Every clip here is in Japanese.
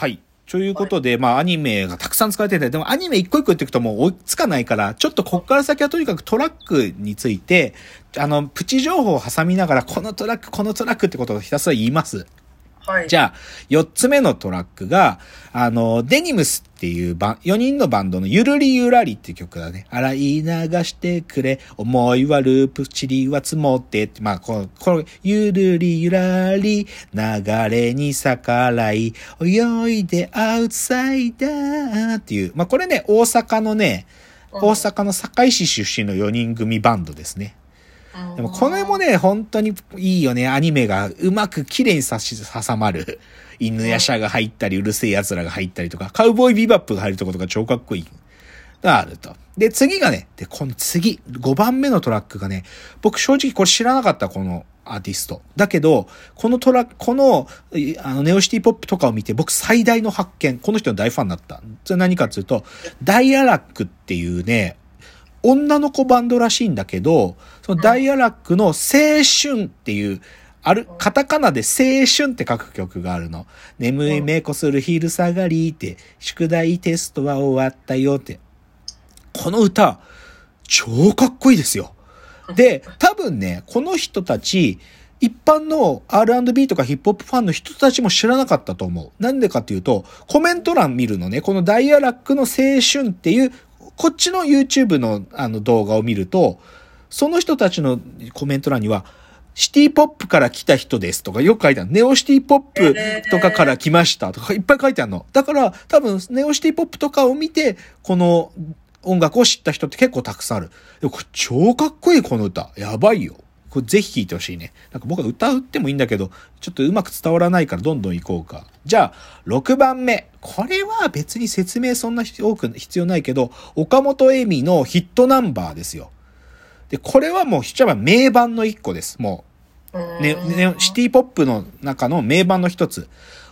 はい。ということで、まあ、アニメがたくさん使われてて、でもアニメ一個一個言っていくともう追いつかないから、ちょっとこっから先はとにかくトラックについて、あの、プチ情報を挟みながら、このトラック、このトラックってことをひたすら言います。はい。じゃあ、四つ目のトラックが、あの、デニムスっていうバン、4人のバンドのゆるりゆらりっていう曲だね。洗い流してくれ、思いはループ、塵は積もって。って、まあ、この、この、ゆるりゆらり、流れに逆らい、泳いでアウトサイダーっていう、まあ、これね、大阪のね、大阪の堺市出身の4人組バンドですね。でもこれもね、本当にいいよね。アニメがうまく綺麗にさし挟まる。犬やしゃが入ったり、うるせえ奴らが入ったりとか、カウボーイビバップが入るとことか超かっこいい。があると。で、次がね、で、この次、5番目のトラックがね、僕正直これ知らなかった、このアーティスト。だけど、このトラック、この、いあの、ネオシティポップとかを見て、僕最大の発見、この人の大ファンになった。それ何かっていうと、ダイアラックっていうね、女の子バンドらしいんだけど、そのダイアラックの青春っていう、ある、カタカナで青春って書く曲があるの。眠い目こする昼下がりって、宿題テストは終わったよって。この歌、超かっこいいですよ。で、多分ね、この人たち、一般の R&B とかヒップホップファンの人たちも知らなかったと思う。なんでかっていうと、コメント欄見るのね、このダイアラックの青春っていう、こっちの YouTube のあの動画を見ると、その人たちのコメント欄には、シティポップから来た人ですとかよく書いてある。ネオシティポップとかから来ましたとかいっぱい書いてあるの。だから多分ネオシティポップとかを見て、この音楽を知った人って結構たくさんある。でもこれ超かっこいいこの歌。やばいよ。これぜひ聴いてほしいね。なんか僕は歌うってもいいんだけど、ちょっとうまく伝わらないからどんどん行こうか。じゃあ、6番目。これは別に説明そんな多く必要ないけど、岡本恵美のヒットナンバーですよ。で、これはもう、一番名盤の一個です。もう、ね、ね、シティポップの中の名盤の一つ。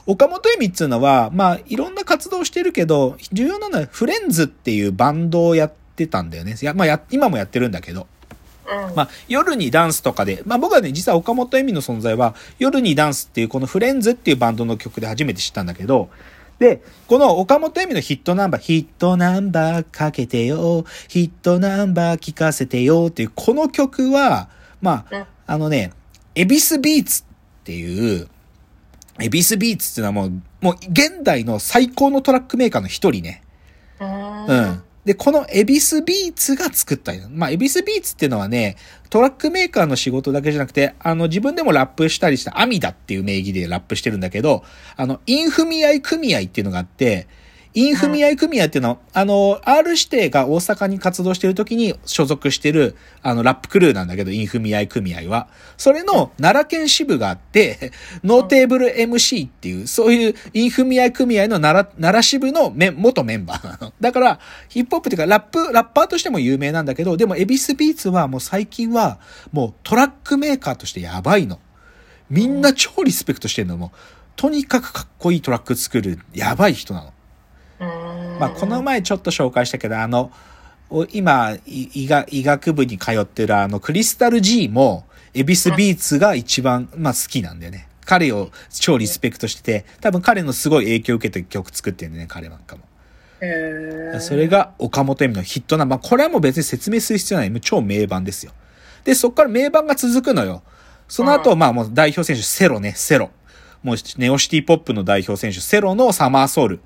岡本恵美っていうのは、まあ、いろんな活動してるけど、重要なのはフレンズっていうバンドをやってたんだよね。や、まあや、今もやってるんだけど。まあ、夜にダンスとかで、まあ僕はね、実は岡本恵美の存在は、夜にダンスっていうこのフレンズっていうバンドの曲で初めて知ったんだけど、で、この岡本恵美のヒットナンバー、ヒットナンバーかけてよ、ヒットナンバー聞かせてよっていう、この曲は、まあ、あのね、EVISBEATS っていう、 EVISBEATS っていうのはもう、もう現代の最高のトラックメーカーの一人ね。うん。で、この EVISBEATS が作ったまあ、 EVISBEATS っていうのはね、トラックメーカーの仕事だけじゃなくて、あの、自分でもラップしたりした AMIDA っていう名義でラップしてるんだけど、あの、インフミアイ組合っていうのがあって、インフミアイ組合っていうのは、あの、R 指定が大阪に活動してる時に所属してる、あの、ラップクルーなんだけど、インフミアイ組合は。それの奈良県支部があって、ノータブル MC っていう、そういうインフミアイ組合の奈良、奈良支部のメ元メンバーなの。だから、ヒップホップっていうか、ラップ、ラッパーとしても有名なんだけど、でも、 EVISBEATS はもう最近は、もうトラックメーカーとしてやばいの。みんな超リスペクトしてるのも、とにかくかっこいいトラック作る、やばい人なの。まあ、この前ちょっと紹介したけど、あの、今、医学医学部に通ってるあの、クリスタル G も、 EVISBEATS が一番、まあ好きなんだよね。彼を超リスペクトしてて、多分彼のすごい影響を受けて曲作ってるんだよね、彼なんかも。それが岡本恵美のヒットナンバー。これはもう別に説明する必要ない。もう超名盤ですよ。で、そっから名盤が続くのよ。その後、まあもう代表選手、 cero ね、 cero。もうネオシティポップの代表選手、セロのサマーソウル。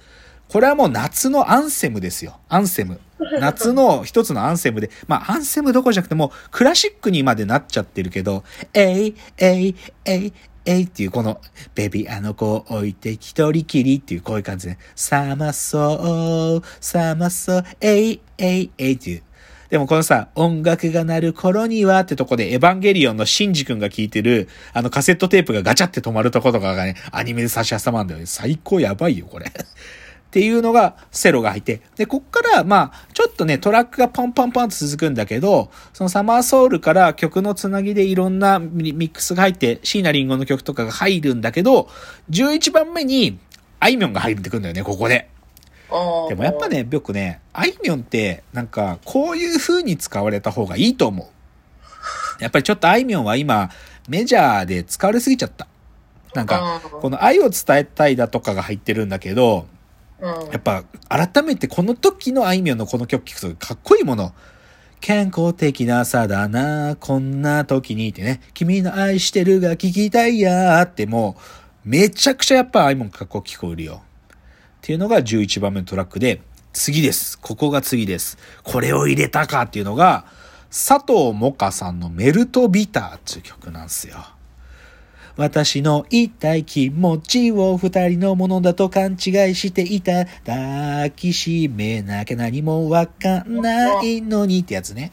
これはもう夏のアンセムですよ。アンセム。夏の一つのアンセムで、まあアンセムどころじゃなくてもうクラシックにまでなっちゃってるけど、えい、えい、えい、えいっていうこの、ベビーあの子を置いて一人きりっていうこういう感じで、サマソー、サマソー、えい、えい、えいっていう。でもこのさ、音楽が鳴る頃にはってとこで、エヴァンゲリオンのシンジ君が聴いてる、あのカセットテープがガチャって止まるとことかがね、アニメで差し挟まんだよね。最高やばいよ、これ。っていうのがセロが入って。で、こっから、まあ、ちょっとね、トラックがポンポンポンと続くんだけど、そのサマーソウルから曲のつなぎでいろんなミックスが入って、椎名林檎の曲とかが入るんだけど、11番目に、あいみょんが入ってくるんだよね、ここで。でもやっぱね、僕ね、あいみょんって、なんか、こういう風に使われた方がいいと思う。やっぱりちょっとあいみょんは今、メジャーで使われすぎちゃった。なんか、この愛を伝えたいだとかが入ってるんだけど、やっぱ改めてこの時のあいみょんのこの曲聴くとかっこいいもの。健康的な朝だな、こんな時にってね、君の愛してるが聞きたいやーってもう、めちゃくちゃやっぱあいみょんかっこ聞こえるよ。っていうのが11番目のトラックで、次です。ここが次です。これを入れたかっていうのが、佐藤萌歌さんのメルトビターっていう曲なんですよ。私の言いたい気持ちを二人のものだと勘違いしていた。抱きしめなきゃ何もわかんないのにってやつね。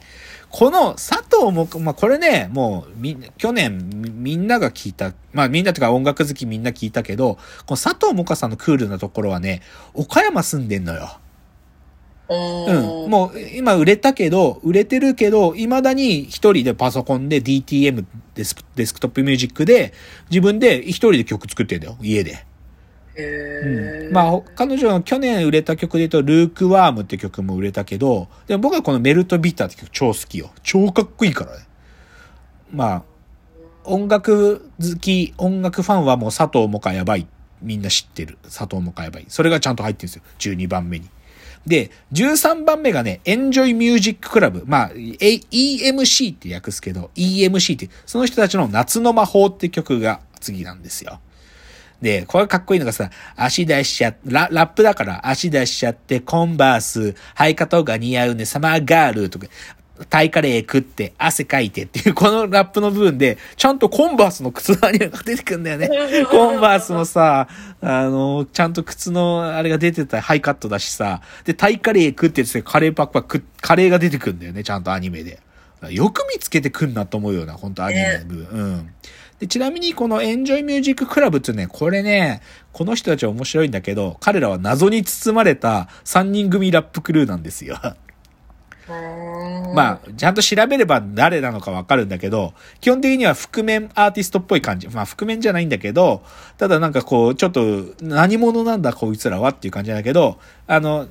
この佐藤も、まあ、これね、もう、み、去年みんなが聞いた、まあみんなとか音楽好きみんな聞いたけど、この佐藤萌歌さんのクールなところはね、岡山住んでんのよ。うん。もう、今売れたけど、売れてるけど、未だに一人でパソコンで DTM デスクデスクトップミュージックで、自分で一人で曲作ってんだよ、家で。うん、まあ、彼女の去年売れた曲で言うと、ルークワームって曲も売れたけど、でも僕はこのメルトビターって曲超好きよ。超かっこいいからね。まあ、音楽好き、音楽ファンはもう佐藤もかやばい。みんな知ってる。佐藤もかやばい。それがちゃんと入ってるんですよ。12番目に。で、13番目がね、エンジョイミュージッククラブ。まあ、EMC って訳すけど、EMC って、その人たちの夏の魔法って曲が次なんですよ。で、これかっこいいのがさ、足出しちゃ、ララップだから足出しちゃって、コンバース、ハイカトが似合うね、サマーガールとか、タイカレー食って汗かいてっていうこのラップの部分で、ちゃんとコンバースの靴のアニメが出てくんだよね。コンバースのさ、あの、ちゃんと靴のあれが出てたハイカットだしさ、で、タイカレー食ってってカレーパックパック、カレーが出てくんだよね、ちゃんとアニメで。よく見つけてくんなと思うような、本当アニメの部分。うん。で、ちなみにこの Enjoy Music Club ってね、これね、この人たちは面白いんだけど、彼らは謎に包まれた3人組ラップクルーなんですよ。まあ、ちゃんと調べれば誰なのかわかるんだけど、基本的には覆面アーティストっぽい感じ。まあ、覆面じゃないんだけど、ただなんかこう、ちょっと何者なんだこいつらはっていう感じだけど、あの、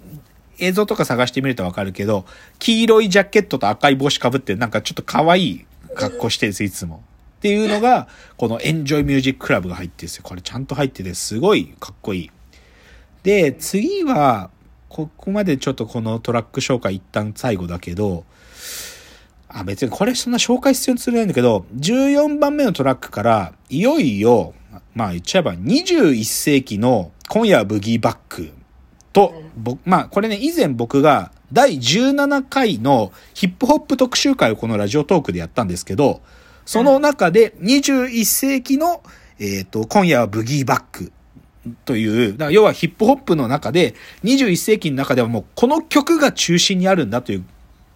映像とか探してみるとわかるけど、黄色いジャケットと赤い帽子かぶってなんかちょっと可愛い格好してるんです、いつも。っていうのが、このエンジョイミュージッククラブが入ってるんですよ。これちゃんと入ってて、すごいかっこいい。で、次は、ここまでちょっとこのトラック紹介一旦最後だけど、あ、別にこれそんな紹介必要にするないんだけど、14番目のトラックから、いよいよ、まあ言っちゃえば21世紀の今夜はブギーバックと、ぼまあこれね、以前僕が第17回のヒップホップ特集会をこのラジオトークでやったんですけど、その中で21世紀の、えっ、ー、と、今夜はブギーバックという、だから要はヒップホップの中で、21世紀の中ではもうこの曲が中心にあるんだという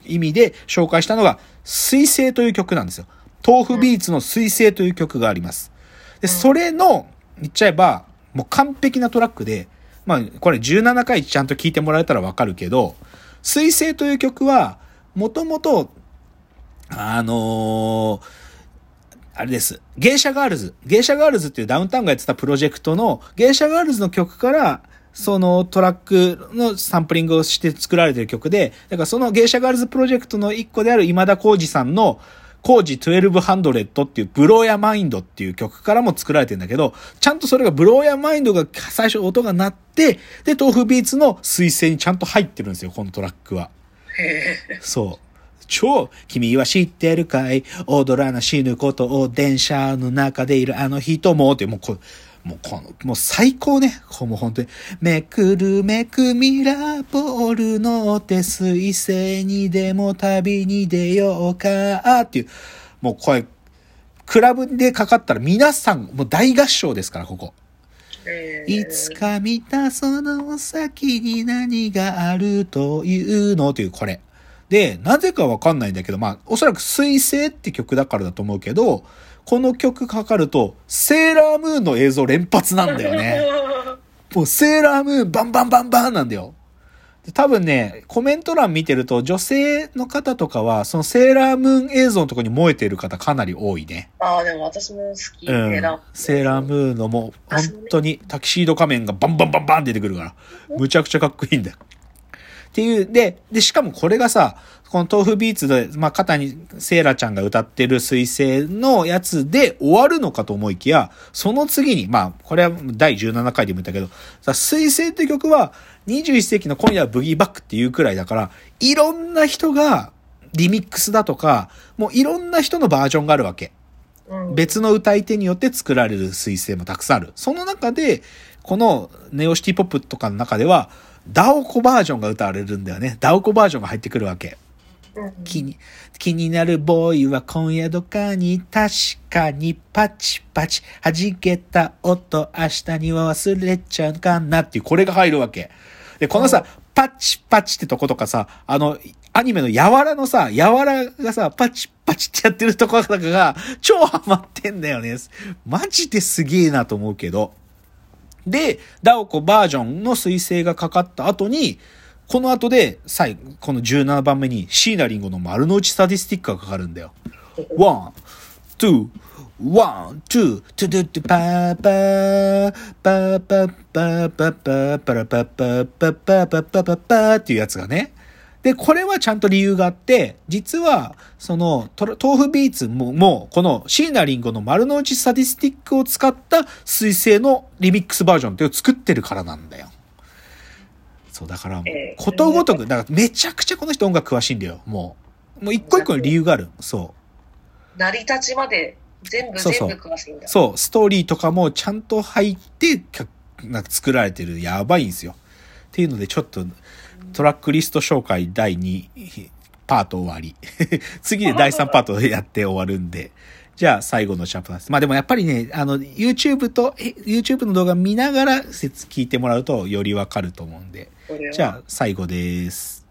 意味で紹介したのが、水星という曲なんですよ。豆腐ビーツの水星という曲があります。で、それの、言っちゃえば、もう完璧なトラックで、まあ、これ17回ちゃんと聴いてもらえたらわかるけど、水星という曲は、もともと、あのーあれです。芸者ガールズ。芸者ガールズっていうダウンタウンがやってたプロジェクトの芸者ガールズの曲から、そのトラックのサンプリングをして作られてる曲で、だからその芸者ガールズプロジェクトの一個である今田耕司さんの KOJI 1200っていう Blow Ya Mind っていう曲からも作られてるんだけど、ちゃんとそれが Blow Ya Mind が最初音が鳴って、で、 tofubeats の水星にちゃんと入ってるんですよ、このトラックは。そう。超、君は知ってるかい？踊らな死ぬことを電車の中でいるあの人もって、もうこもうこの、もう最高ね。もう本当に、めくるめくミラーボールの手水星にでも旅に出ようかっていう、もうこれ、クラブでかかったら皆さん、もう大合唱ですから、ここ。いつか見たその先に何があるというのという、これ。で、なぜかわかんないんだけど、まあ、おそらく水星って曲だからだと思うけど、この曲かかると、セーラームーンの映像連発なんだよね。もうセーラームーンバンバンバンバンなんだよ。多分ね、コメント欄見てると、女性の方とかは、そのセーラームーン映像のとこに燃えてる方かなり多いね。ああ、でも私も好き、うん、セーラームーンのもう、本当にタキシード仮面がバンバンバンバン出てくるから、むちゃくちゃかっこいいんだよ。っていう、で、で、しかもこれがさ、この豆腐ビーツで、まあ、肩にセイラちゃんが歌ってる水星のやつで終わるのかと思いきや、その次に、まあ、これは第17回でも言ったけど、さ、水星って曲は21世紀の今夜はブギーバックっていうくらいだから、いろんな人がリミックスだとか、もういろんな人のバージョンがあるわけ。うん別の歌い手によって作られる彗星もたくさんある。その中で、このネオシティポップとかの中では、ダオコバージョンが歌われるんだよね。ダオコバージョンが入ってくるわけ。うん気に、気になるボーイは今夜どっかに確かにパチパチ弾けた音明日には忘れちゃうかなっていうこれが入るわけ。で、このさ、パチパチってとことかさ、あの、アニメのやわらのさ、やわらがさ、パチパチってやってるところとかが超ハマってんだよね。マジですげえなと思うけど。で、 DAOKO バージョンの水星がかかった後に、この後で、最後、この17番目に、シーナリンゴの丸の内スタディスティックがかかるんだよ。 one, two, one, two、トゥドゥトゥパーパー、パーパーパーパーパーパーパーパーパーパーパーパーパーパーっていうやつがね。で、これはちゃんと理由があって、実は、その、 tofubeats も、もう、この椎名林檎の丸の内サディスティックを使った水星のリミックスバージョンっていうのを作ってるからなんだよ。そう、だから、ええことごとく、だからめちゃくちゃこの人音楽詳しいんだよ、もう。もう一個一個に理由がある。そう。成り立ちまで全部そうそう全部詳しいんだ。そう、ストーリーとかもちゃんと入って、かなんか作られてる。やばいんですよ。っていうので、ちょっと、トラックリスト紹介第2パート終わり。次で第3パートやって終わるんで。じゃあ、最後のチャプターです。まあでもやっぱりね、あの、YouTube と、え YouTube の動画見ながら説聞いてもらうとよりわかると思うんで。じゃあ、最後です。